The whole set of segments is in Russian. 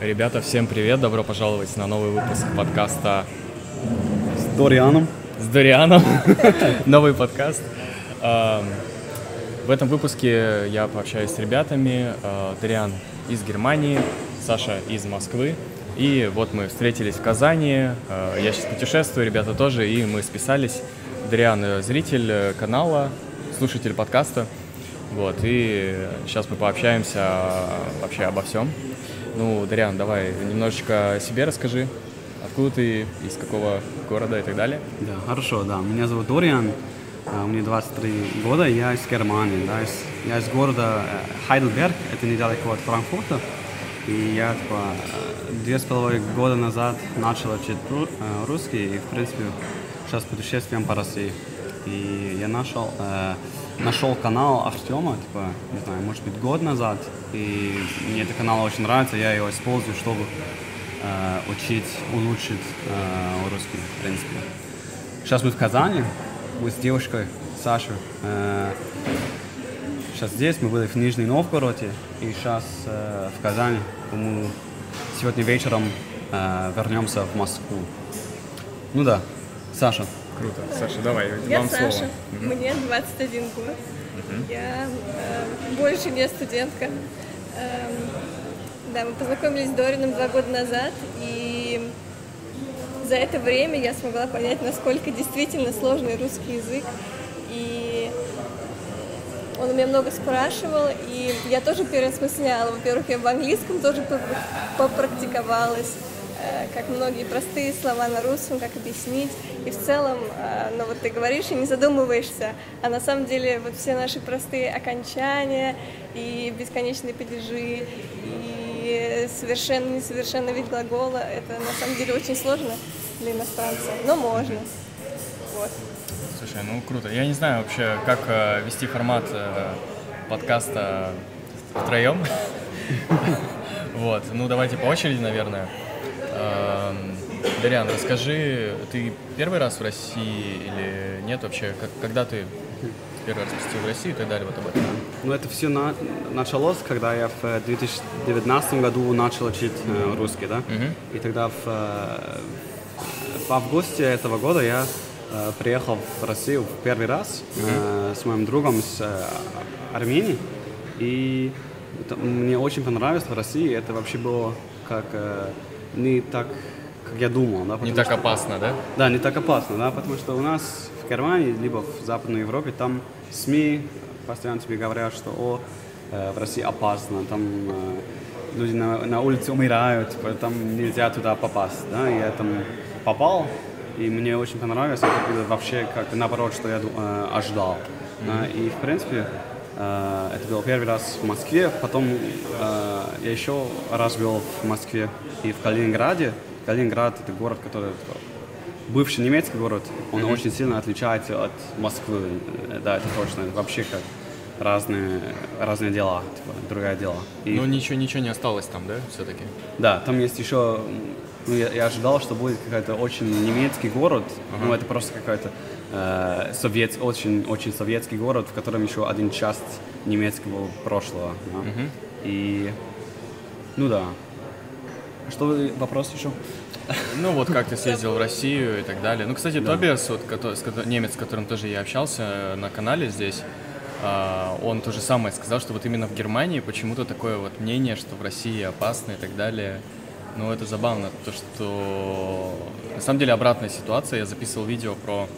Ребята, всем привет! Добро пожаловать на новый выпуск подкаста с Дорианом. С Дорианом. Новый подкаст. Эм, в этом выпуске я пообщаюсь с ребятами. Э, Дориан из Германии, Саша из Москвы. И вот мы встретились в Казани. Э, я сейчас путешествую, ребята тоже, и мы списались. Дориан э, зритель канала, слушатель подкаста. Вот, и сейчас мы пообщаемся вообще обо всем. Ну, Дарьян, давай немножечко о себе расскажи. Откуда ты, из какого города и так далее? Да, хорошо, да. Меня зовут Дориан, а, мне 23 года, я из Германии, да, из, я из города э, Хайдельберг, это недалеко от Франкфурта. И я типа, две с половиной года назад начал учить э, русский, и, в принципе, сейчас путешествуем по России. И я нашел э, нашел канал Артема, типа, не знаю, может быть, год назад, и мне этот канал очень нравится, я его использую, чтобы э, учить, улучшить э, русский, в принципе. Сейчас мы в Казани, мы с девушкой Сашей. Э, сейчас здесь, мы были в Нижнем Новгороде, и сейчас э, в Казани. Мы сегодня вечером э, вернемся в Москву. Ну да, Саша, Круто. Саша, давай, Я вам Саша, слово. мне 21 год. Угу. Я э, больше не студентка. Э, да, мы познакомились с Дорином два года назад, и за это время я смогла понять, насколько действительно сложный русский язык. И он у меня много спрашивал, и я тоже переосмысляла. Во-первых, я в английском тоже попрактиковалась. Э, как многие простые слова на русском, как объяснить. И в целом, э, ну вот ты говоришь и не задумываешься, а на самом деле вот все наши простые окончания и бесконечные падежи, и совершенно несовершенный вид глагола, это на самом деле очень сложно для иностранца, но можно. Вот. Слушай, ну круто. Я не знаю вообще, как э, вести формат э, подкаста втроем. Вот, ну давайте по очереди, наверное. Эм, Дарьян, расскажи, ты первый раз в России или нет вообще? Как, когда ты первый раз посетил Россию и так далее, вот об этом? Ну, это все на, началось, когда я в 2019 году начал учить э, русский, да? Uh-huh. И тогда в, э, в августе этого года я э, приехал в Россию в первый раз uh-huh. э, с моим другом из э, Армении. И это, мне очень понравилось в России. Это вообще было как... Э, не так, как я думал. Да, не так что, опасно, да? Да, не так опасно, да, потому что у нас в Германии, либо в Западной Европе, там СМИ постоянно тебе говорят, что о, э, в России опасно, там э, люди на, на улице умирают, там нельзя туда попасть, да, я там попал, и мне очень понравилось, это было вообще как наоборот, что я э, ожидал. Mm-hmm. Да, и в принципе это был первый раз в Москве, потом э, я еще раз был в Москве и в Калининграде. Калининград это город, который бывший немецкий город, он mm-hmm. очень сильно отличается от Москвы. Э, да, это точно. Это вообще как разные, разные дела, типа, другое дело. И... Но ничего, ничего не осталось там, да, все-таки? Да, там есть еще, ну, я, я ожидал, что будет какой-то очень немецкий город, ага. ну, это просто какой-то э, совет, очень, очень советский город, в котором еще один часть немецкого прошлого. Да? Угу. И, ну да. Что вы, вопрос еще? Ну вот как ты съездил в Россию и так далее. Ну, кстати, да. Тобиас, вот, который, немец, с которым тоже я общался на канале здесь, а, он то же самое сказал, что вот именно в Германии почему-то такое вот мнение, что в России опасно и так далее. Ну, это забавно, то что на самом деле обратная ситуация. Я записывал видео про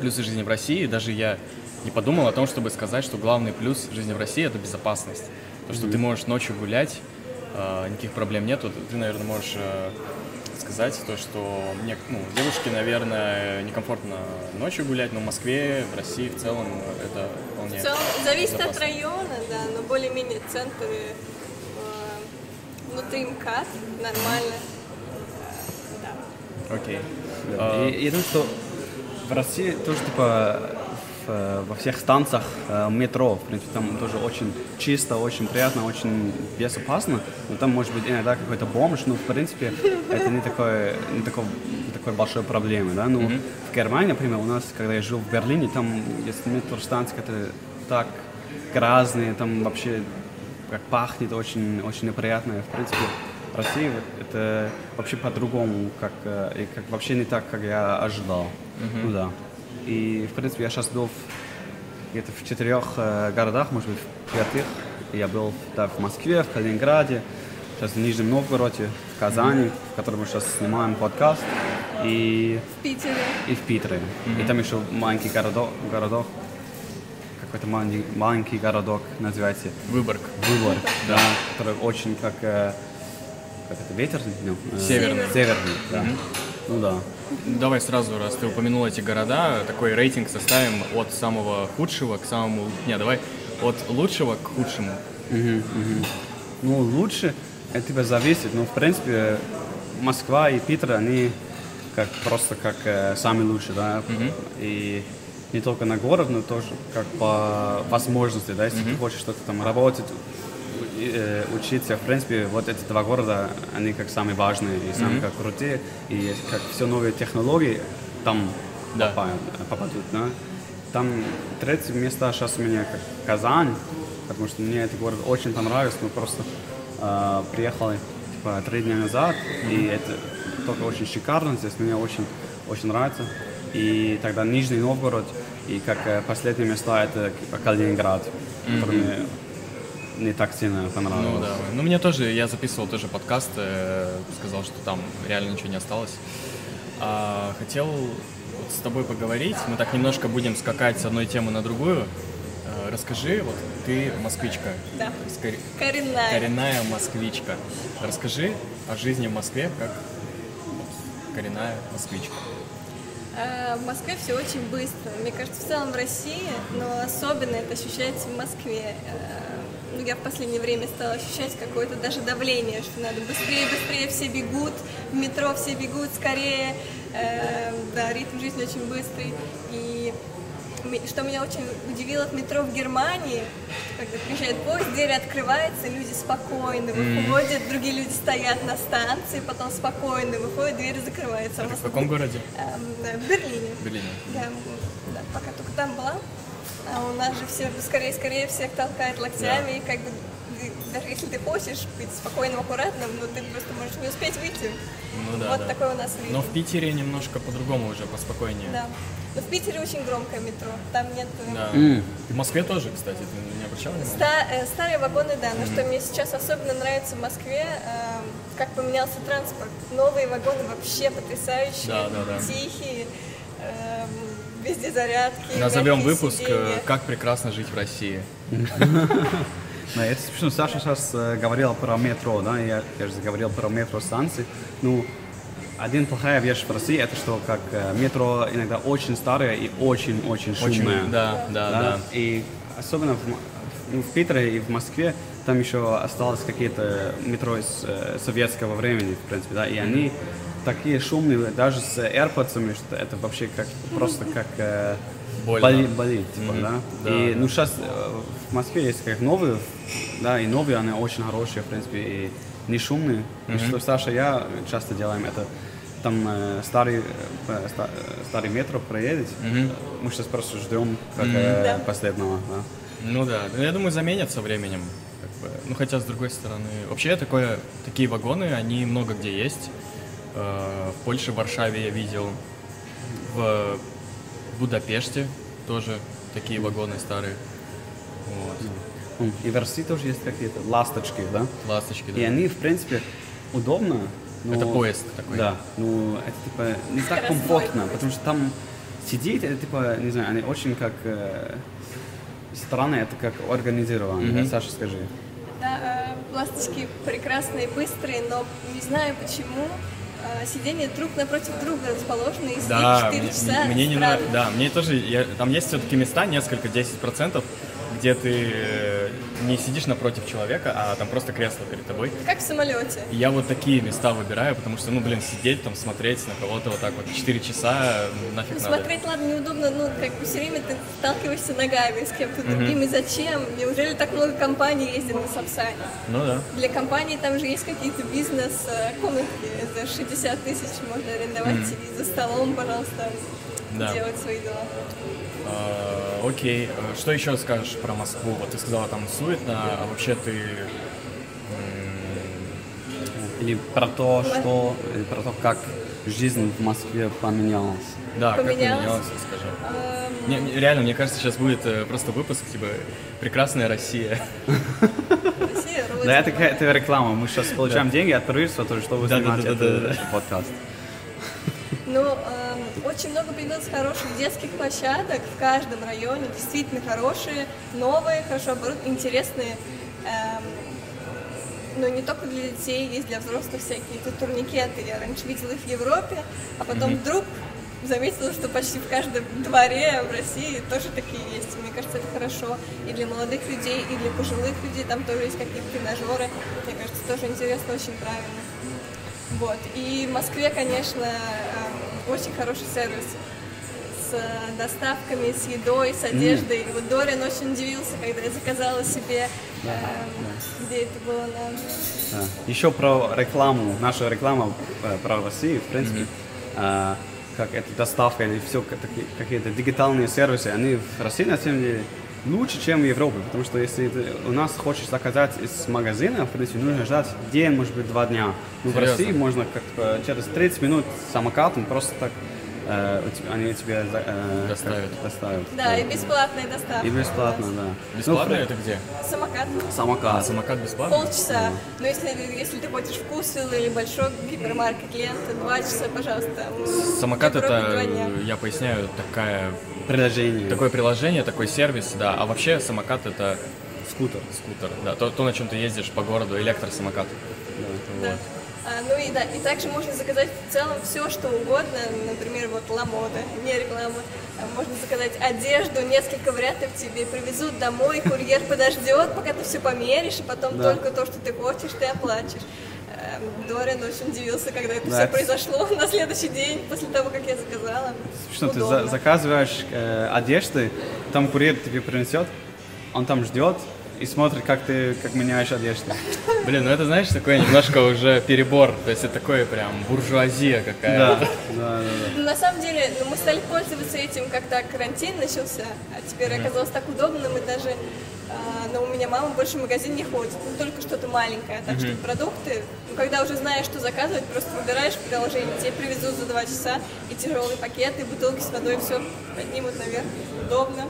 плюсы жизни в России. Даже я не подумал о том, чтобы сказать, что главный плюс жизни в России – это безопасность. То, что mm-hmm. ты можешь ночью гулять, э, никаких проблем нет. Ты, наверное, можешь э, сказать то, что мне, ну, девушке, наверное, некомфортно ночью гулять, но в Москве, в России в целом это вполне В целом зависит от района, да, но более-менее центры внутри МКАД нормально. Да. Окей. Okay. Uh... Я, я думаю, что в России тоже типа в, во всех станциях э, метро, в принципе, там тоже очень чисто, очень приятно, очень безопасно. Но там может быть иногда какой-то бомж, но в принципе это не такой, не такой, не такой большой проблемы, да. Ну mm-hmm. в Германии, например, у нас, когда я жил в Берлине, там есть метростанция, это так грязные, там вообще как пахнет очень, очень неприятно. В принципе, России это вообще по-другому, как, э, и как вообще не так, как я ожидал. Ну да. И, в принципе, я сейчас был в- где-то в четырех э, городах, может быть, в пятых. Я был да, в Москве, в Калининграде, сейчас в Нижнем Новгороде, в Казани, в котором мы сейчас снимаем подкаст, и, В Питере. и в Питере. И там еще маленький городок, городок какой-то маленький, маленький городок называется Выборг. Выбор, да, который очень как, э, как это, ветерный? Ну, Северный. Северный, да. Ну да. Давай сразу, раз ты упомянул эти города, такой рейтинг составим от самого худшего к самому... Не, давай от лучшего к худшему. Ну, лучше, это типа зависит, но в принципе Москва и Питер, они как просто как э, самые лучшие, да, и не только на город, но тоже как по возможности, да, если ты хочешь что-то там работать, э, учиться, в принципе, вот эти два города, они как самые важные и самые как крутые, и как все новые технологии там Да. попадают, попадут, да. Там третье место сейчас у меня как Казань, потому что мне этот город очень понравился, мы просто э, приехали типа три дня назад, и это только очень шикарно здесь, мне очень, очень нравится. И тогда Нижний Новгород, и как э, последние места это типа, Калининград, который мне не так сильно понравился. Ну да. Ну мне тоже, я записывал тоже подкаст, э, сказал, что там реально ничего не осталось. А, хотел вот с тобой поговорить. Мы так немножко будем скакать с одной темы на другую. Э, расскажи, вот ты москвичка. Да. То есть кор- Коренная. коренная москвичка. Расскажи о жизни в Москве как коренная москвичка. А, В Москве все очень быстро. Мне кажется, в целом в России, но особенно это ощущается в Москве. Ну, я в последнее время стала ощущать какое-то даже давление, что надо быстрее, быстрее, все бегут, в метро все бегут скорее. Э, Да, ритм жизни очень быстрый. И что меня очень удивило в метро в Германии, когда приезжает поезд, дверь открывается, люди спокойно выходят, другие люди стоят на станции, потом спокойно выходят, дверь закрывается. У В каком городе? Эм, В Берлине. Берлине. Да, да, пока только там была. А у нас же все скорее-скорее всех толкают локтями, и как бы даже если ты хочешь быть спокойным, аккуратным, но ты просто можешь не успеть выйти. Ну да, вот да. такой у нас ритм. Но в Питере немножко по-другому уже, поспокойнее. Да. Но в Питере очень громкое метро. Там нет... э, Да. В Москве тоже, кстати, ты не обращал внимания? Ста- э, старые вагоны, да, но что мне сейчас особенно нравится в Москве, эм, как поменялся транспорт. Новые вагоны вообще потрясающие, Да, да, да. тихие, эм, везде зарядки. Назовем выпуск э, сиденья. «Как прекрасно жить в России». Да, это смешно. Саша сейчас э, говорил про метро, да, я, я же говорил про метро станции. Ну, один плохая вещь в России, это что как э, метро иногда очень старое и очень-очень шумное. Очень, да, да, да. И особенно в, ну, в Питере и в Москве там еще осталось какие-то метро из э, советского времени, в принципе, да, и они такие шумные, даже с AirPods, что это вообще как просто как э, Больно. боли- болит, типа, да. Да, и да. ну сейчас в Москве есть как новые, да, и новые, они очень хорошие, в принципе, и не шумные. И что Саша и я часто делаем это. Там э, старый, э, ста- э, старый метро проедет, мы сейчас просто ждем как э, Да. последнего. Да. Ну да, ну, я думаю, заменят со временем. как бы. Ну хотя, с другой стороны, вообще такое, такие вагоны, они много где есть. Э, В Польше, в Варшаве я видел. В Будапеште тоже такие вагоны старые. Вот. И в России тоже есть какие-то ласточки, да? Ласточки, да. И они, в принципе, удобно. но- Это поезд такой. Да, ну это типа не так комфортно, потому что там сидеть, это типа, не знаю, они очень как э, странно, это как организировано. Да, Саша, скажи. Да, э, ласточки прекрасные, быстрые, но не знаю почему сиденья друг напротив друга расположены, и Да, сидеть 4 мне, часа. мне не нравится. Да, мне тоже. я- там есть все-таки места, несколько, 10%, где ты э, не сидишь напротив человека, а там просто кресло перед тобой. Как в самолете. Я вот такие места выбираю, потому что, ну, блин, сидеть там, смотреть на кого-то вот так вот 4 часа, нафиг Ну, надо. смотреть, ладно, неудобно, ну, как бы все время ты сталкиваешься ногами с кем-то другим, и зачем? Неужели так много компаний ездит на Сапсане? Ну да. Для компании там же есть какие-то бизнес-комнатки, за 60 тысяч можно арендовать, сидеть за столом, пожалуйста, Да. делать свои дела. А, окей, А что еще скажешь про Москву? Вот ты сказала там суетно, а вообще ты... Или про то, что, или про то, как жизнь в Москве поменялась. Да, как Поменялось? поменялось, расскажи. Эм, Не, не, реально, мне кажется, сейчас будет э, просто выпуск, типа, «Прекрасная Россия». Россия. Да, это, какая- это реклама. Мы сейчас получаем деньги от правительства, да, снимать да, да, этот подкаст. Ну, эм, очень много появилось хороших детских площадок в каждом районе, действительно хорошие, новые, хорошо оборудованные, интересные. Эм, но не только для детей, есть для взрослых всякие тут турникеты. Я раньше видела их в Европе, а потом вдруг заметила, что почти в каждом дворе в России тоже такие есть. Мне кажется, это хорошо и для молодых людей, и для пожилых людей. Там тоже есть какие-то тренажеры. Мне кажется, тоже интересно, очень правильно. Вот. И в Москве, конечно, э, очень хороший сервис с э, доставками, с едой, с одеждой. И Вот Дориан очень удивился, когда я заказала себе, э, где это было на... Да. Еще про рекламу, наша реклама э, про Россию, в принципе, а, как это доставка или все какие-то дигитальные сервисы, они в России на самом деле лучше, чем в Европе, потому что если ты у нас хочешь заказать из магазина, в принципе, нужно ждать день, может быть, два дня. Но в? России можно как через 30 минут самокатом просто так э, у тебя- они тебе э, как Доставят. доставят. Да, и бесплатная доставка. И бесплатно, да. Бесплатно Ну, это где? Самокат. Самокат. Самокат бесплатно? Полчаса. Но если, если ты хочешь вкусвилл или большой гипермаркет лента, два часа, пожалуйста. Самокат это, я поясняю, такая, Приложение. такое приложение, такой сервис, да. А вообще самокат это скутер. скутер, да, то, то, на чем ты ездишь по городу, электросамокат. Да. А, ну и да, и также можно заказать в целом все, что угодно, например, вот ламода, не реклама. А Можно заказать одежду, несколько вариантов тебе привезут домой, курьер подождет, пока ты все померишь, и потом Да. только то, что ты хочешь, ты оплатишь. Дориан очень удивился, когда это Да, все это- произошло на следующий день после того, как я заказала. Что ты за- заказываешь э, одежды, там курьер тебе принесет, он там ждет и смотрит, как ты как меняешь одежду. Блин, ну это, знаешь, такой немножко уже перебор. То есть это такое прям буржуазия какая-то. да, да, да. Ну, на самом деле, ну, мы стали пользоваться этим, когда карантин начался, а теперь оказалось так удобно, мы даже, а, ну, у меня мама больше в магазин не ходит, ну, только что-то маленькое, так что продукты, ну, когда уже знаешь, что заказывать, просто выбираешь приложение, тебе привезут за два часа, и тяжелые пакеты, и бутылки с водой, все поднимут наверх, удобно,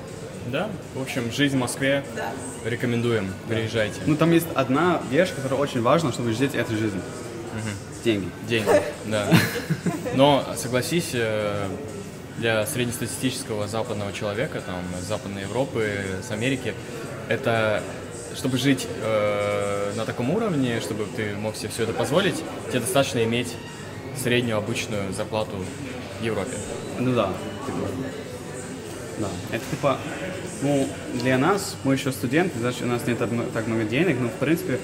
Да, в общем, жизнь в Москве да. рекомендуем, приезжайте. Ну там есть одна вещь, которая очень важна, чтобы жить эту жизнь. Деньги. Деньги, да. Но согласись, э, для среднестатистического западного человека, там, из Западной Европы, с Америки, это чтобы жить э, на таком уровне, чтобы ты мог себе все это позволить, тебе достаточно иметь среднюю обычную зарплату в Европе. Ну да. типа, да. Это типа, ну, для нас, мы еще студенты, значит, у нас нет так много денег, но в принципе,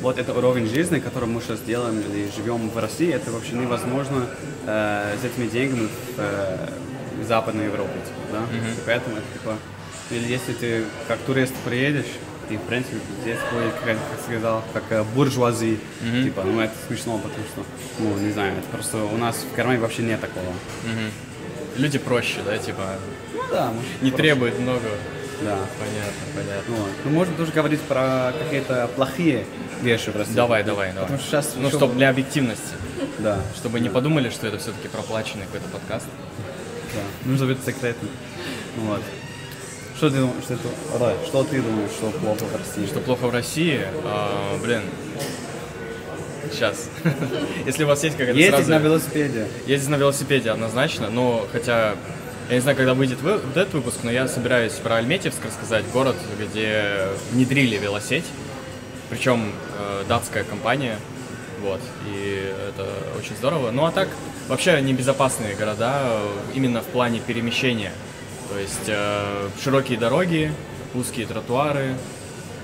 вот это уровень жизни, который мы сейчас делаем и живем в России, это вообще невозможно э, с этими деньгами в, э, в Западной Европе, типа, да? И поэтому это типа, или если ты как турист приедешь, и в принципе здесь будет, как, как сказал, как э, буржуазии, типа, ну это смешно, потому что, ну не знаю, это просто у нас в кармане вообще нет такого. Люди проще, да, типа, Ну да, может, не просто- требуют много. Да. Понятно, понятно. Вот. Ну, можно тоже говорить про какие-то плохие вещи России. Давай, давай, давай. Потому что сейчас Ну, чтобы для объективности, Да, чтобы не подумали, что это все-таки проплаченный какой-то подкаст. да. Нужно быть секретным. Вот. Что ты думаешь, что, это, Рой, что ты думаешь, что плохо в России? Что плохо в России, а, блин, сейчас. Если у вас есть какая-то Ездить сразу... на велосипеде. Ездить на велосипеде однозначно, но хотя я не знаю, когда выйдет вы- вот этот выпуск, но я собираюсь про Альметьевск рассказать, город, где внедрили велосеть, причем э, датская компания, вот, и это очень здорово. Ну а так, вообще небезопасные города э, именно в плане перемещения, то есть э, широкие дороги, узкие тротуары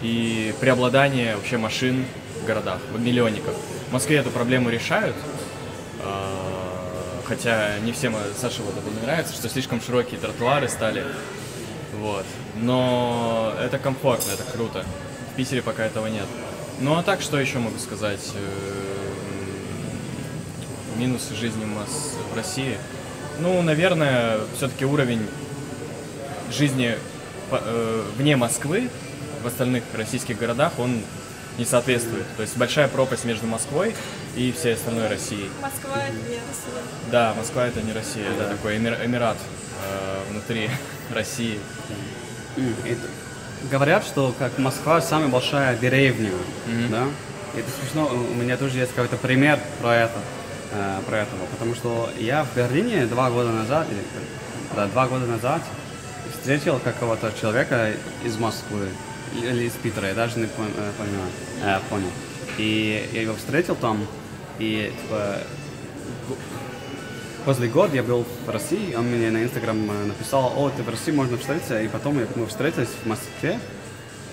и преобладание вообще машин в городах, в миллионниках. В Москве эту проблему решают, а, Хотя не всем э, Саше вот это нравится, что слишком широкие тротуары стали. Вот. Но это комфортно, это круто. В Питере пока этого нет. Ну а так, что еще могу сказать? Э, Минусы жизни у нас в России. Ну, наверное, все-таки уровень жизни э, вне Москвы, в остальных российских городах, он не соответствует. То есть большая пропасть между Москвой и всей остальной России. Москва это не Россия. Да, Москва это не Россия, это такой эмир- эмират э, внутри России. Это- Говорят, что как Москва самая большая деревня, да? И Это смешно, у меня тоже есть какой-то пример про это, э, про этого, потому что я в Берлине два года назад, или, да, два года назад встретил какого-то человека из Москвы или из Питера, я даже не э, понимаю, э, понял. И я его встретил там, и типа, После года я был в России, он мне на Инстаграм э, написал, о, ты в России, можно встретиться, и потом мы встретились в Москве,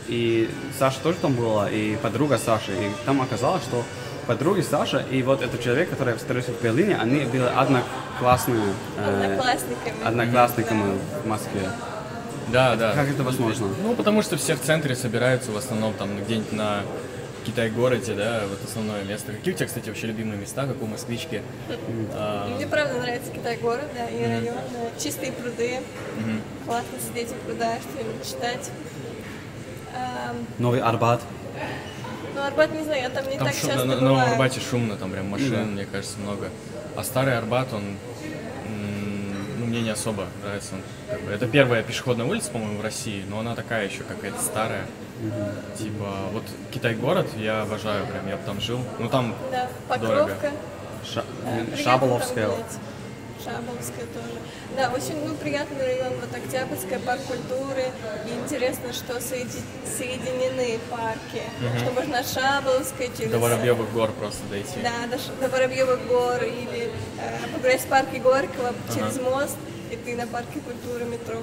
и Саша тоже там была, и подруга Саши, и там оказалось, что подруги Саша и вот этот человек, который я встретился в Берлине, они были одноклассные, э, Одноклассниками. одноклассниками в Москве. Да, да. Как это возможно? Ну, потому что все в центре собираются в основном там где-нибудь на Китай-городе, да, вот основное место. Какие у тебя, кстати, вообще любимые места, как у москвички? А, Мне правда нравится Китай-город, да, и район, да, чистые пруды, классно сидеть у пруда, что-нибудь читать. Новый Арбат. Ну, Арбат, не знаю, я там не Там так шумно, часто на, на бываю. Арбате шумно, там прям машин, Да. мне кажется, много. А старый Арбат, он, ну, мне не особо нравится. Он, как бы, это первая пешеходная улица, по-моему, в России, но она такая еще какая-то старая. Типа, вот Китай-город я обожаю прям, я бы там жил. Ну, там Да, дорого. Покровка. Ша- э, Шаболовская. там гулять. Шаболовская тоже. Да, очень ну, приятный район, вот Октябрьская, парк культуры. И интересно, что соеди- соединены парки. Что можно от Шаболовской через... до Воробьевых гор просто дойти. Да, до, Ш- до Воробьевых гор или э, погулять в парке Горького через мост, и ты на парке культуры метро.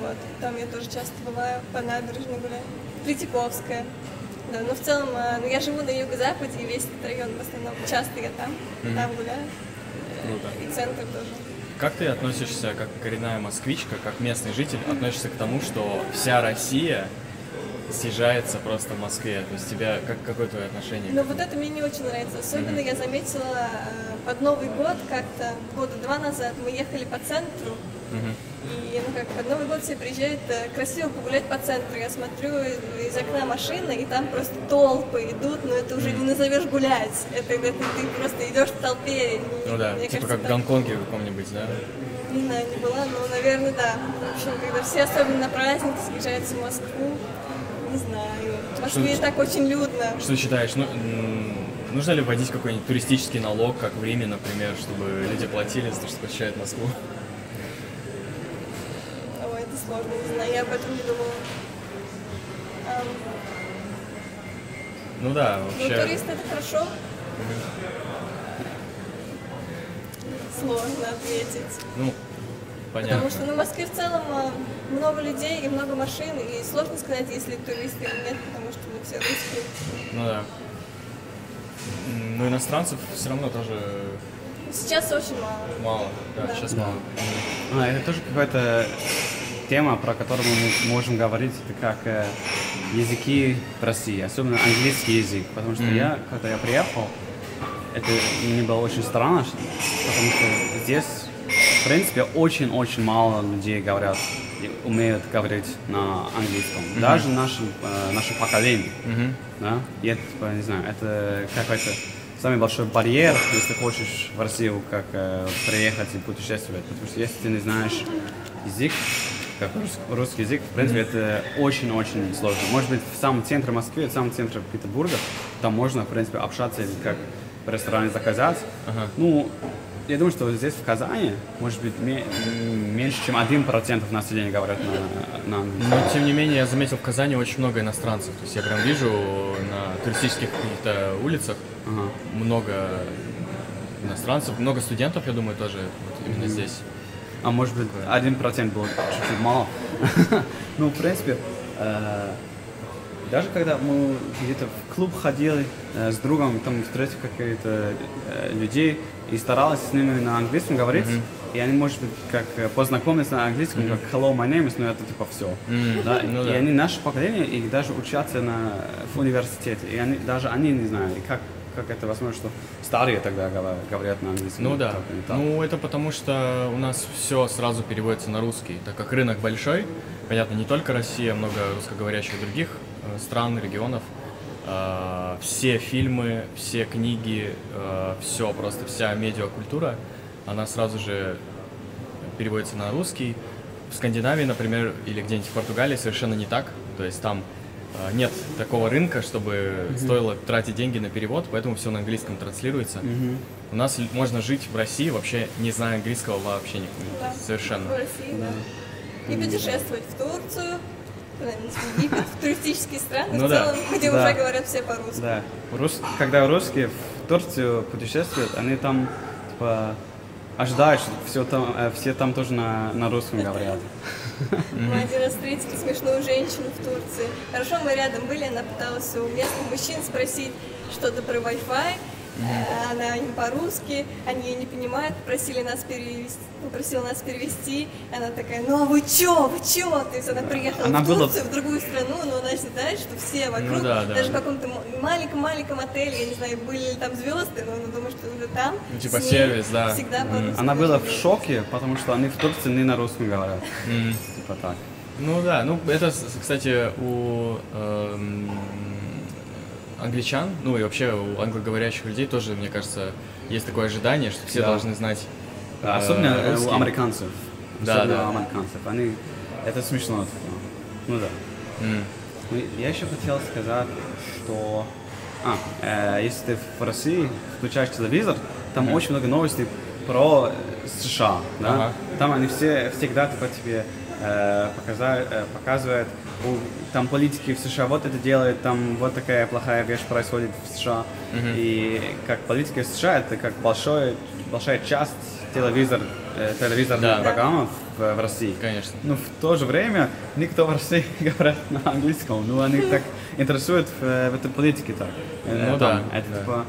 Вот. Там я тоже часто бываю, по набережной гуляю. Третьяковская. Да, но в целом, э, ну, я живу на юго-западе, и весь этот район в основном часто я там, там гуляю. Круто. И центр тоже. Как ты относишься, как коренная москвичка, как местный житель, относишься к тому, что вся Россия съезжается просто в Москве? То есть тебя, как, какое твое отношение? Но вот это мне не очень нравится. Особенно я заметила э, под Новый год, как-то года два назад мы ехали по центру. И ну как, под Новый год все приезжают э, красиво погулять по центру. Я смотрю из окна машины, и там просто толпы идут, но это уже не назовешь гулять. Это, это ты просто идешь в толпе. Ну да, Мне типа кажется, как в так- Гонконге каком-нибудь, да? Не знаю, не была, но, наверное, да. В общем, когда все, особенно на праздник, съезжаются в Москву, не знаю. В Москве и так очень людно. Что считаешь, ну, нужно ли вводить какой-нибудь туристический налог, как в Риме, например, чтобы люди платили за то, что посещают Москву? Сложно, не знаю, я об этом не думала. Ам, Ну да, Ну, вообще. турист это хорошо. Сложно ответить. Ну, понятно. Потому что на Москве в целом а, много людей и много машин, и сложно сказать, если туристы или нет, потому что мы все русские. Ну да. Ну, иностранцев все равно тоже Сейчас очень мало. мало. Да, Да. сейчас Да. мало. А, это тоже какая-то тема, про которую мы можем говорить, это как э, языки в России, особенно английский язык. Потому что я, когда я приехал, это мне было очень странно, потому что здесь, в принципе, очень-очень мало людей говорят, умеют говорить на английском. Даже нашим, э, наше поколение. Да? И это, типа, не знаю, это какой-то самый большой барьер, если хочешь в Россию как э, приехать и путешествовать. Потому что если ты не знаешь язык, как рус- русский язык, в принципе, это очень-очень сложно. Может быть, в самом центре Москвы, в самом центре Петербурга, там можно, в принципе, общаться или как в ресторане заказать. Ну, я думаю, что здесь, в Казани, может быть, меньше, чем 1% населения говорят на, на английском. Но, тем не менее, я заметил в Казани очень много иностранцев. То есть я прям вижу на туристических каких-то улицах Ага. много иностранцев, много студентов, я думаю, тоже вот именно здесь. А может быть, один процент было чуть-чуть мало. Ну, в принципе, э, даже когда мы где-то в клуб ходили э, с другом, там встретили каких-то э, людей и старались с ними на английском говорить, и они, может быть, как познакомились на английском, как hello, my name is, но это типа все. Да? Ну и да. они наше поколение, и даже учатся на, в университете, и они, даже они не знают, как, как это возможно, что старые тогда говорят, на английском. Ну да. так. Ну это потому что у нас все сразу переводится на русский, так как рынок большой. Понятно, не только Россия, много русскоговорящих других э, стран, регионов. э, все фильмы, все книги, э, все, просто вся медиакультура, она сразу же переводится на русский. В Скандинавии, например, или где-нибудь в Португалии совершенно не так. То есть там нет такого рынка, чтобы стоило тратить деньги на перевод, поэтому все на английском транслируется. У нас можно жить в России вообще не зная английского вообще не, Да. совершенно. В России, да. И путешествовать в Турцию, в Египет, в туристические страны Ну в да. целом, где Да. уже говорят все по-русски. Да. Рус- Когда русские в Турцию путешествуют, они там типа ожидают, что все там, э, все там тоже на, на русском говорят. Мы один раз встретили смешную женщину в Турции. Хорошо, мы рядом были, она пыталась у местных мужчин спросить что-то про Wi-Fi. Э, Она не по-русски, они ее не понимают, попросили нас перевести, попросила нас перевести. Она такая, ну а вы чё, вы чё? То есть она приехала Она в была- Турцию, в другую страну, но она считает, что все вокруг, Ну да, да. даже в каком-то маленьком-маленьком отеле, я не знаю, были ли там звезды, но она думает, что уже там. Ну, типа с ней сервис, да. Всегда по-русски Она была в шоке, потому что они в Турции не на русском говорят. М. Типа так. Ну да, ну это, кстати, у эм, англичан, ну и вообще у англоговорящих людей тоже, мне кажется, есть такое ожидание, что все Да. должны знать Да, э, особенно русский. у американцев. Да, Особенно да. у американцев. Они... Это смешно. типа. Ну да. Ну, Я еще хотел сказать, что а, э, если ты в России включаешь телевизор, там очень много новостей про э, США. Да? Ага. Там они все всегда типа, тебе э, показа- э, показывают, там политики в США вот это делают, там вот такая плохая вещь происходит в США. И как политики в США это как большой, большая часть телевизор, э, телевизорных Да. программ в, в России. Конечно. Но в то же время никто в России не говорит на английском. Ну, они так интересуют в, в этой политике так. Э, Ну там. да, Это да. типа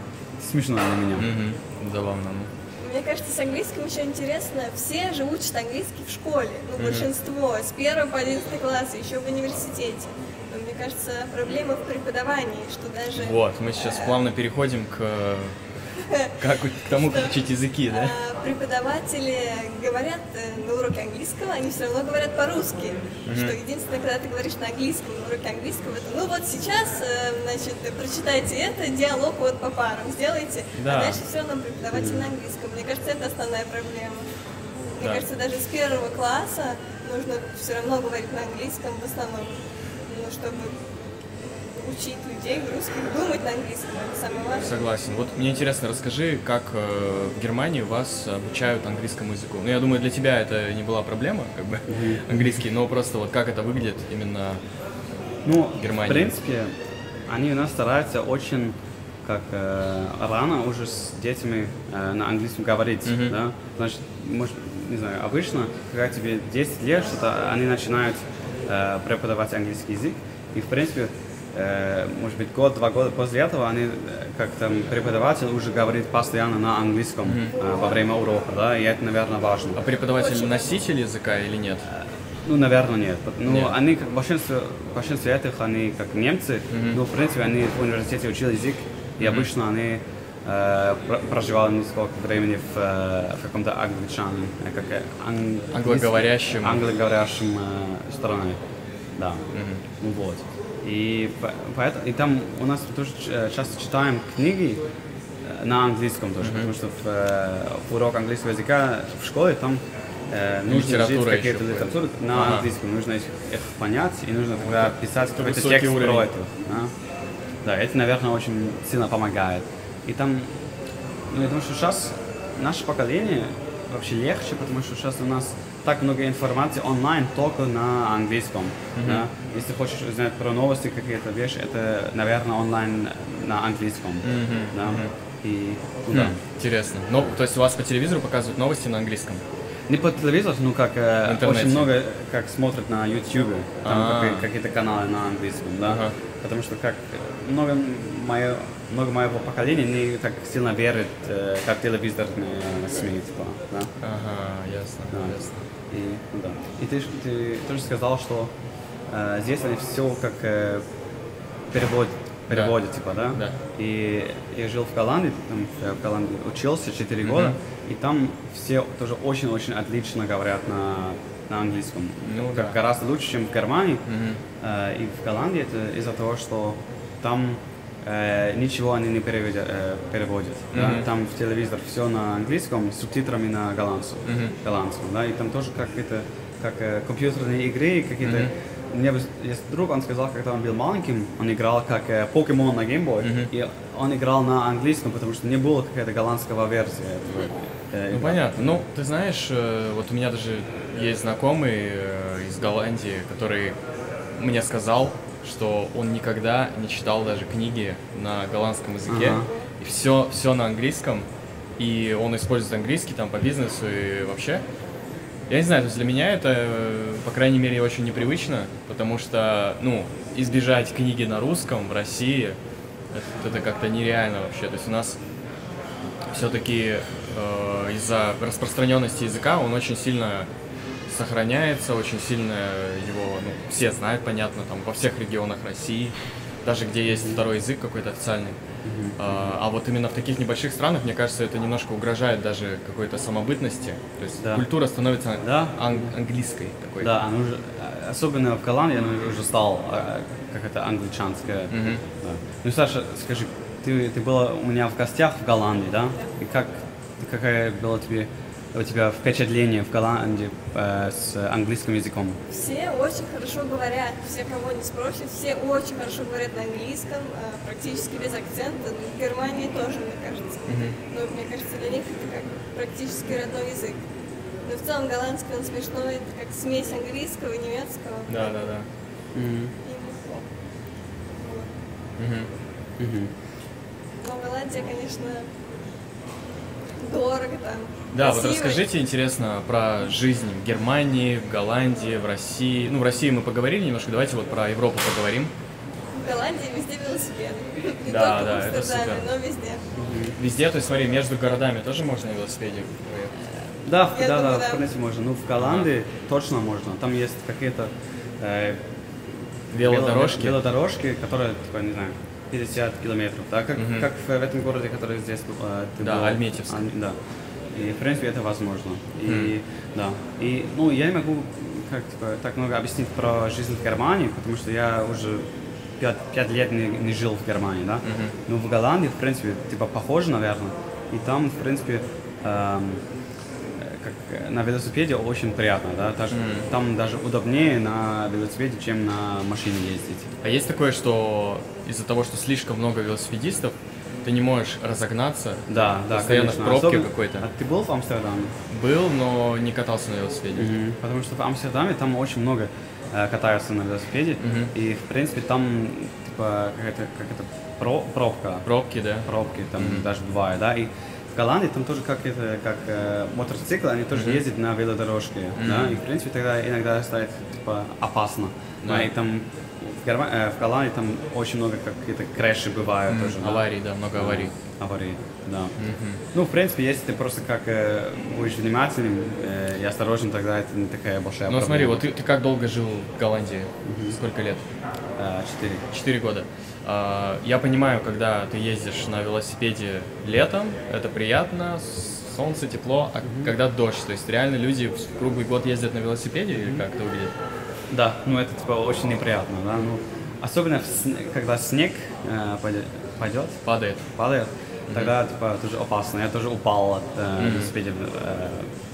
смешно для меня. Мгм. Забавно. ну. Мне кажется, с английским еще интересно. Все же учат английский в школе. Ну, большинство. С 1 по 11 класс, еще в университете. Но мне кажется, проблема в преподавании, что даже Вот, мы сейчас плавно переходим к, как, к тому, учить языки, да? а, преподаватели говорят э, на уроке английского, они все равно говорят по-русски. Что единственное, когда ты говоришь на английском, на уроке английского, это ну вот сейчас, э, значит, прочитайте это, диалог вот по парам сделайте, а дальше все равно преподаватель на английском. Мне кажется, это основная проблема. Мне кажется, даже с первого класса нужно все равно говорить на английском в основном, ну, чтобы учить людей русских думать на английском, это самое важное. Согласен. Вот мне интересно, расскажи, как э, в Германии вас обучают английскому языку. Ну, я думаю, для тебя это не была проблема, как бы, английский, но просто вот как это выглядит именно Ну, Германии. в принципе, они у нас стараются очень как э, рано уже с детьми э, на английском говорить, Мгм. да? Значит, может, не знаю, обычно, когда тебе 10 лет, что-то, они начинают э, преподавать английский язык, и, в принципе, может быть, год-два года после этого они, э, как там преподаватель уже говорит постоянно на английском э, во время урока, да, и это, наверное, важно. А преподаватель носитель языка или нет? Ну, наверное, нет. Ну, Нет. они, как большинство, большинство этих, они как немцы, но, в принципе, они в университете учили язык, и обычно они э, про- проживали несколько времени в, э, в каком-то англичане, э, как э, ан- Англоговорящем. англоговорящем э, стране. Да. Ну, Вот. И, по- поэтому, и там у нас тоже э, часто читаем книги э, на английском тоже, потому что в, э, в урок английского языка в школе там э, нужно Литература учить какие-то литературы на Ага. английском, нужно их их понять, и нужно тогда писать какой-то текст уровень. про это. Да? да, это, наверное, очень сильно помогает. И там, ну, я думаю, что сейчас наше поколение вообще легче, потому что сейчас у нас так много информации онлайн только на английском. да. Если хочешь узнать про новости какие-то вещи, это, наверное, онлайн на английском. да. И, ну, да. Хм, Интересно. Ну, то есть у вас по телевизору показывают новости на английском? Не по телевизору, ну как э, очень много как смотрят на YouTube, там А. какие- какие-то каналы на английском, да. Ага. Потому что как много мое, много моего поколения не так сильно верит, э, как телевизорные СМИ, типа, да. Ага, ясно, Да. ясно. И, ну да. И ты, ты тоже сказал, что э, здесь они все как э, переводят, переводят, типа, да? Да. И я жил в Голландии, там, в Голландии учился 4 года, и там все тоже очень-очень отлично говорят на, на английском. Ну Как да. Гораздо лучше, чем в Германии. Мгм. Э, и в Голландии это из-за того, что там э, ничего они не переводят. э, переводят да. Мгм. Там в телевизор все на английском, с субтитрами на голландском. Мгм. голландском да. И там тоже как это, как э, компьютерные игры, какие-то... У меня есть друг, он сказал, когда он был маленьким, он играл как э, покемон на Game Boy, Мгм. и он играл на английском, потому что не было какая-то голландского версия этого. э, Ну понятно. Ну, ты знаешь, э, вот у меня даже есть знакомый э, из Голландии, который мне сказал, что он никогда не читал даже книги на голландском языке. Ага. И все, все на английском. И он использует английский там по бизнесу и вообще. Я не знаю, то есть для меня это, по крайней мере, очень непривычно, потому что, ну, избежать книги на русском в России, это, это как-то нереально вообще. То есть у нас все-таки э, из-за распространенности языка он очень сильно сохраняется, очень сильно его, ну, все знают, понятно, там, во всех регионах России, даже где есть второй язык какой-то официальный. А, а вот именно в таких небольших странах, мне кажется, это немножко угрожает даже какой-то самобытности. То есть Да. культура становится Да. ан- английской такой. Да, оно уже, э, особенно в Голландии, оно уже стал э, как это англичанское. Мгм. Да. Ну, Саша, скажи, ты, ты была у меня в гостях в Голландии, да? И как, какое было тебе, у тебя впечатление в Голландии э, с английским языком? Все очень хорошо говорят, все, кого не спросят, все очень хорошо говорят на английском, а, практически без акцента. Ну, В Германии тоже, мне кажется. Но мне кажется, для них это как практически родной язык. Но в целом голландский, он смешной, это как смесь английского и немецкого. Да, да, да. Мгм. И. Мгм. Но Голландия, конечно, дорого там. Да, вот расскажите, интересно, про жизнь в Германии, в Голландии, в России. Ну, в России мы поговорили немножко, давайте вот про Европу поговорим. В Голландии везде велосипеды. Не Да, только да, в это Амстердаме, супер. но везде. Везде, то есть смотри, между городами тоже можно на велосипеде проехать? Да, в- Я да, думаю, да, да. в принципе можно. Ну, в Голландии точно можно. Там есть какие-то э, Велодорожки? вело- велодорожки, которые, типа, не знаю, 50 километров, да, как, Мгм. как в, в этом городе, который здесь э, ты Да, был. Альметьевск. Аль- да. И, в принципе, это возможно. И, да. И, ну, я не могу, как, типа, так много объяснить про жизнь в Германии, потому что я уже пять, пять лет не, не жил в Германии, да. Но в Голландии, в принципе, типа, похоже, наверное. И там, в принципе, эм, как на велосипеде очень приятно, да, даже, там даже удобнее на велосипеде, чем на машине ездить. А есть такое, что из-за того, что слишком много велосипедистов, ты не можешь разогнаться? Да, да, Постоянно в конечно. пробке Особенно- какой-то. А ты был в Амстердаме? Был, но не катался на велосипеде. Мгм. Потому что в Амстердаме там очень много э, катаются на велосипеде, Мгм. и в принципе там типа какая-то как это про, пробка, Пробки, да? пробки там даже бывает, да, и в Голландии там тоже как это, как э, мотоциклы, они тоже ездят на велодорожке, да, и в принципе тогда иногда стает типа опасно, да, Да. и там в, Герма- э, в Голландии там очень много какие-то крэши бывают тоже, да. Аварий, да, много аварий. Аварии, да. Ну, в принципе, если ты просто как э, будешь внимательным э, и осторожен, тогда это не такая большая Ну проблема. смотри, вот ты, ты как долго жил в Голландии? Сколько лет? Э, Четыре. Четыре года. А, Я понимаю, когда ты ездишь на велосипеде летом, это приятно, солнце, тепло, а когда дождь, то есть реально люди круглый год ездят на велосипеде или как это выглядит? Да, ну это типа очень неприятно, да. Ну, особенно в сн- когда снег э, пойдет, Падает. падает, тогда типа тоже опасно. Я тоже упал от э, велосипеда в, э,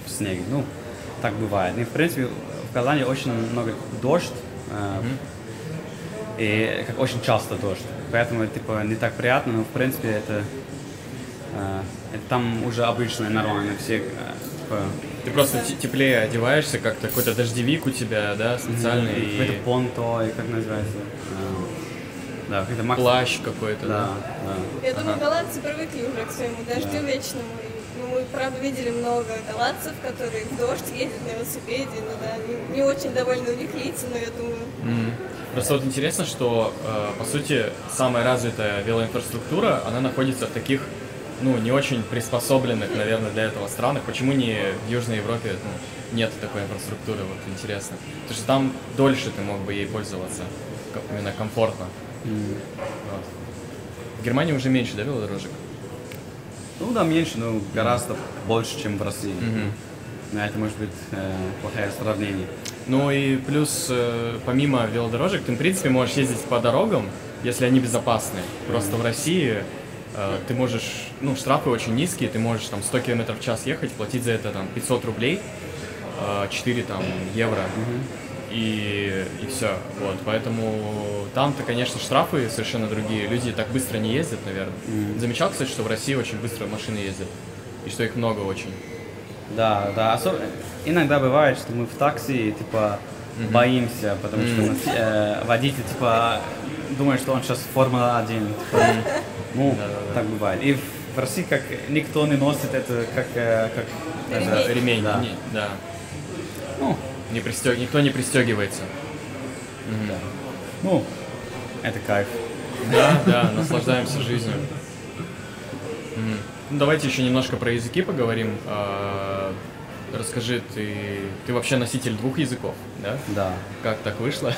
в снег. Ну, так бывает. И в принципе в Голландии очень много дождь. э, И как очень часто дождь. Поэтому типа не так приятно, но в принципе это, э, это там уже обычно нормально. Все э, типа Ты просто те- теплее одеваешься, как-то какой-то дождевик у тебя, да, специальный, и какой-то понто, и как называется. э, Да, какой-то макс- плащ какой-то, Да, да. да. Я думаю, голландцы привыкли уже к своему дождю вечному. И, ну, мы, правда, видели много голландцев, которые в дождь ездят на велосипеде. Ну да, не, не очень довольны у них лица, но я думаю, Мгм. Просто вот интересно, что, э, по сути, самая развитая велоинфраструктура, она находится в таких, ну, не очень приспособленных, наверное, для этого странах. Почему не в Южной Европе ну, нет такой инфраструктуры, вот интересно. Потому что там дольше ты мог бы ей пользоваться, именно комфортно. Вот. В Германии уже меньше, да, велодорожек? Ну да, меньше, но гораздо больше, чем в России. Но это может быть э, плохое сравнение. Ну и плюс, э, помимо велодорожек, ты, в принципе, можешь ездить по дорогам, если они безопасны. Просто в России ты можешь, ну, штрафы очень низкие, ты можешь там 100 км в час ехать, платить за это там 500 рублей, э, 4 там евро, и, и все. Вот, поэтому там-то, конечно, штрафы совершенно другие. Люди так быстро не ездят, наверное. Замечал, кстати, что в России очень быстро машины ездят, и что их много очень. Да, да. Особ- Иногда бывает, что мы в такси, типа, боимся, потому что э, водитель, типа, думает, что он сейчас Формула-1. типа, ну, так бывает. И в России как никто не носит это как, э, как даже- Ремень, Да. не- да. Ну, Не пристег... Никто не пристегивается. ну, это кайф. Да, да, наслаждаемся жизнью. Ну, давайте еще немножко про языки поговорим. А, Расскажи, ты, ты вообще носитель двух языков, да? Да. Как так вышло?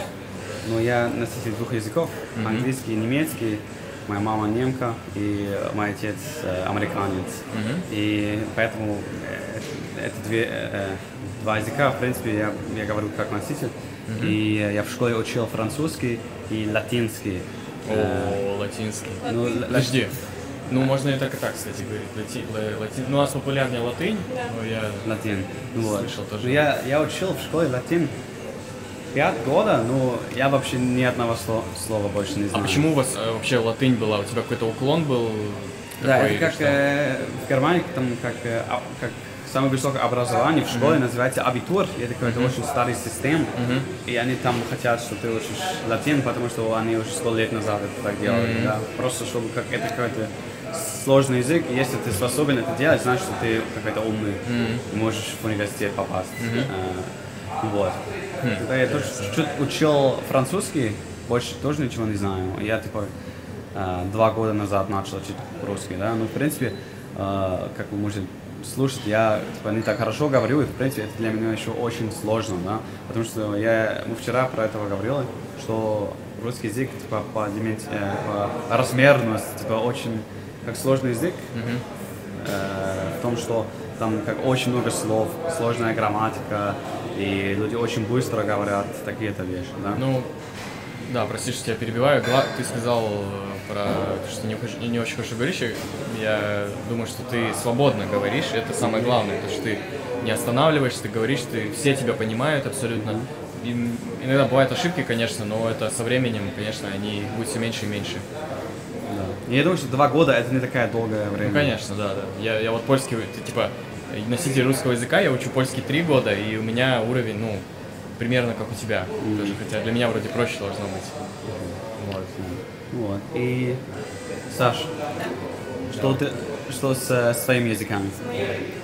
Ну, я носитель двух языков, английский и немецкий. Моя мама немка и мой отец э, американец. И поэтому э, это две, э, два языка, в принципе, я, я говорю как носитель. И э, я в школе учил французский и латинский. Э, О, латинский. ну, Подожди. Ну, можно и так и так, кстати, говорить. Лати... ла- лати- Ну, у нас популярнее латынь, но я... Латин. Ну, вот. Слышал тоже. Ну, я, я учил в школе латин пять года, но я вообще ни одного сло- слова больше не А знаю. почему у вас э, вообще латынь была? У тебя какой-то уклон был? Да, такой это как э, в Германии, там как, э, а- как самое высокое образование в школе называется абитур, это какой-то очень старый систем, и они там хотят, что ты учишь латин, потому что они уже сто лет назад это так делали, да, просто чтобы как это какой-то сложный язык, если ты способен это делать, значит, что ты какой-то умный, и можешь в университет попасть. Э, вот. Тогда я тоже чуть-чуть учил французский, больше тоже ничего не знаю. Я типа два года назад начал учить русский, да. Ну, в принципе, э, как вы можете слушать, я типа не так хорошо говорю, и в принципе это для меня еще очень сложно, да. Потому что я, мы вчера про это говорили, что русский язык типа по, димен- э, по размерности типа очень как сложный язык. Э, в том, что там как очень много слов, сложная грамматика, и люди очень быстро говорят такие-то вещи, да? Ну, да, прости, что тебя перебиваю. Гла- Ты сказал э, про то, что не, хош- не очень хорошо говоришь. Я думаю, что ты свободно говоришь. Это самое главное. То, что ты не останавливаешься, ты говоришь, ты, все тебя понимают абсолютно. И иногда бывают ошибки, конечно, но это со временем, конечно, они будут все меньше и меньше. И я думаю, что два года это не такая долгое время. Ну, конечно, да, да. Я, я вот польский, типа, носитель русского языка, я учу польский три года, и у меня уровень, ну, примерно как у тебя. Тоже, хотя для меня вроде проще должно быть. Вот. Вот. И Саш, что ты, что с э, своими языками? Мои-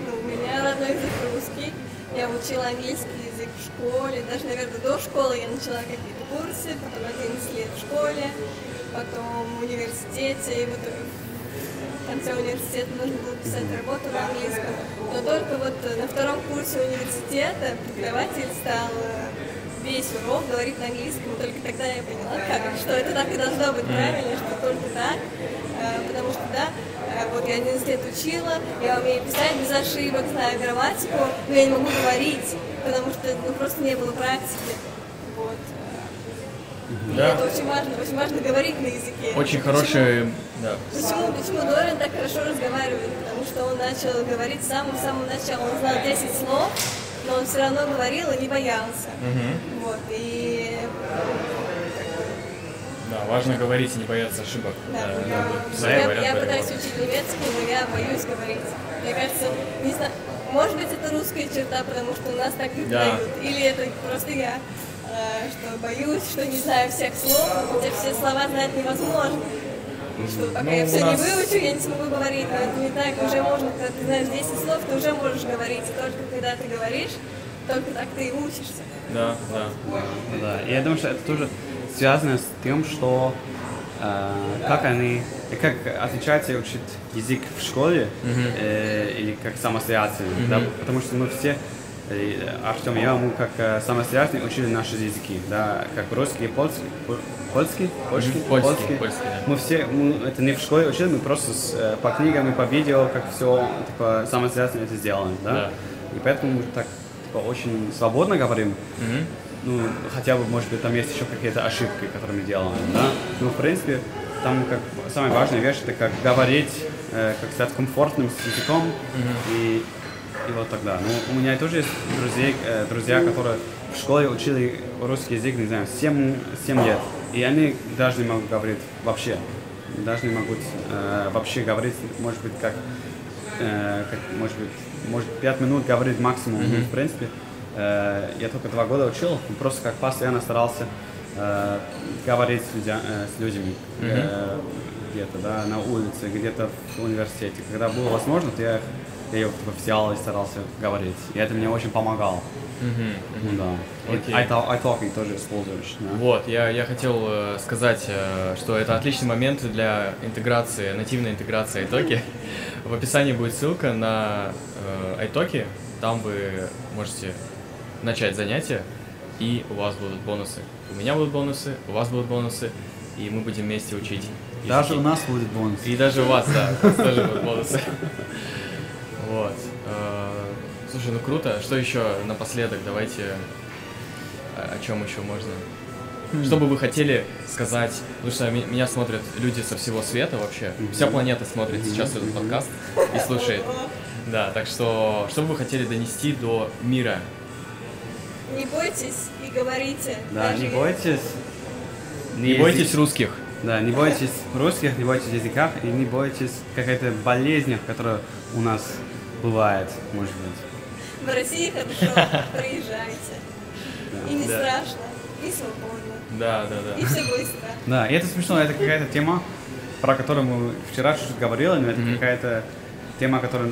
ну, у меня родной язык русский. Я учила английский язык в школе. Даже, наверное, до школы я начала какие-то курсы, потом 11 лет в школе, потом в университете. И вот в конце университета нужно было писать работу на английском. Но только вот на втором курсе университета преподаватель стал э, весь урок говорить на английском, и только тогда я поняла, как, что это так и должно быть правильно, что только так, Э, потому что, да, э, вот я 11 лет учила, я умею писать без ошибок, знаю грамматику, но я не могу говорить, потому что ну, просто не было практики. Вот. И Да. это очень важно, очень важно говорить на языке. Очень хороший, да. Почему, почему Дорин так хорошо разговаривает? Потому что он начал говорить с самого самого начала. Он знал 10 слов, но он все равно говорил и не боялся. Вот, и Да, важно говорить и не бояться ошибок. да, Да, я, писать, я- говорят, я да, пытаюсь учить немецкий, но я боюсь говорить. Мне кажется, не знаю, может быть это русская черта, потому что у нас так не Да. дают. Или это просто я, э, что боюсь, что не знаю всех слов, хотя все слова знать невозможно. Что пока Ну, я все нас- не выучу, я не смогу говорить. Но это не так. Уже можно, когда ты знаешь 10 слов, ты уже можешь говорить. И только когда ты говоришь, только так ты и учишься. Да, да. Да, и я думаю, что это тоже связано с тем, что э, как они, и как отличается учить язык в школе э, или как самостоятельно, да, потому что мы все, Артем и я, мы как э, самостоятельно учили наши языки, да, как русский и польский, пол- польский, польский, Мгм, польский, польский, да. Мы все, мы это не в школе учили, мы просто с, э, по книгам и по видео, как все, типа, самостоятельно это сделаем, да, Да. и поэтому мы так, типа, очень свободно говорим, ну, хотя бы, может быть, там есть еще какие-то ошибки, которые мы делаем, да. Ну, в принципе, там как самая важная вещь это как говорить, э, как сказать, комфортным языком. И и вот тогда. Ну, у меня тоже есть друзья, э, друзья, которые в школе учили русский язык, не знаю, 7, 7 лет. И они даже не могут говорить вообще. Даже не могут э, вообще говорить, может быть, как, э, как может быть, может 5 минут говорить максимум. Mm-hmm. В принципе, э, я только два года учил, просто как постоянно старался э, говорить с, людя, э, с людьми. Mm-hmm. Э, где-то, да, на улице, где-то в университете. Когда было возможно, то я я ее взял и старался говорить. И это мне очень помогало. Ну мгм. да. И iTalk, iTalking тоже используешь. Да? Вот, я, я хотел э, сказать, э, что это отличный момент для интеграции, нативной интеграции iTalki. В описании будет ссылка на э, iTalki, там вы можете начать занятие, и у вас будут бонусы. У меня будут бонусы, у вас будут бонусы, и мы будем вместе учить. Даже языки. у нас будет бонус. И даже у вас, да, у вас тоже будут бонусы. Вот. Э, Слушай, ну круто. Что еще напоследок? Давайте о, о чем еще можно? Что бы вы хотели сказать? Потому что меня смотрят люди со всего света вообще. Вся планета смотрит сейчас этот подкаст и слушает. Да, так что что бы вы хотели донести до мира? Не бойтесь и говорите. Да, даже не бойтесь. Не бойтесь русских. Да, не бойтесь русских, не бойтесь языках и не бойтесь какой-то болезни, которая у нас бывает, может быть. В России хорошо, приезжайте. И не страшно, и свободно, Да, да, да. и все быстро. Да, и это смешно, это какая-то тема, про которую мы вчера чуть-чуть говорили, но это какая-то тема, которая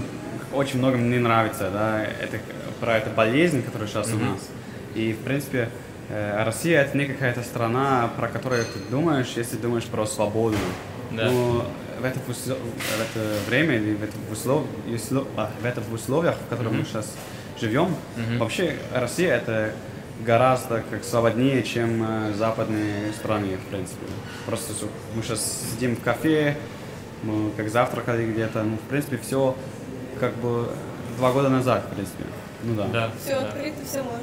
очень многим не нравится, да, это про эту болезнь, которая сейчас у нас. И, в принципе, э, Россия это не какая-то страна, про которую ты думаешь, если думаешь про свободу. Да. Но в это, усло- в это время или в, это услов- услов- а, в это условиях, в которых мы сейчас живем, вообще Россия это гораздо как свободнее, чем э, западные страны, в принципе. Просто мы сейчас сидим в кафе, мы как завтракали где-то, ну, в принципе, все как бы два года назад, в принципе. Ну да. Да. Все да. открыто, все можно.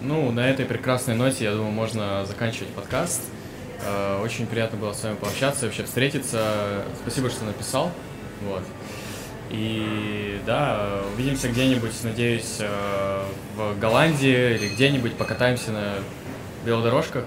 Ну, на этой прекрасной ноте, я думаю, можно заканчивать подкаст. Э, Очень приятно было с вами пообщаться, вообще встретиться. Спасибо, что написал. Вот. И да, увидимся где-нибудь, надеюсь, э, в Голландии или где-нибудь покатаемся на велодорожках.